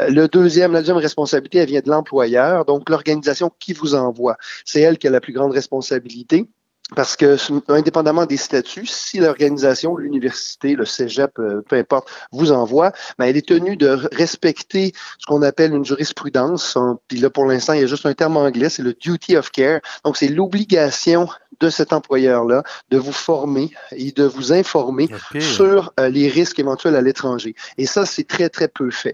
Euh, le deuxième, la deuxième responsabilité, elle vient de l'employeur, donc l'organisation qui vous envoie. C'est elle qui a la plus grande responsabilité. Parce que, indépendamment des statuts, si l'organisation, l'université, le cégep, euh, peu importe, vous envoie, ben, elle est tenue de respecter ce qu'on appelle une jurisprudence. Puis là, pour l'instant, il y a juste un terme anglais, c'est le duty of care. Donc, c'est l'obligation de cet employeur-là de vous former et de vous informer sur euh, les risques éventuels à l'étranger. Et ça, c'est très, très peu fait.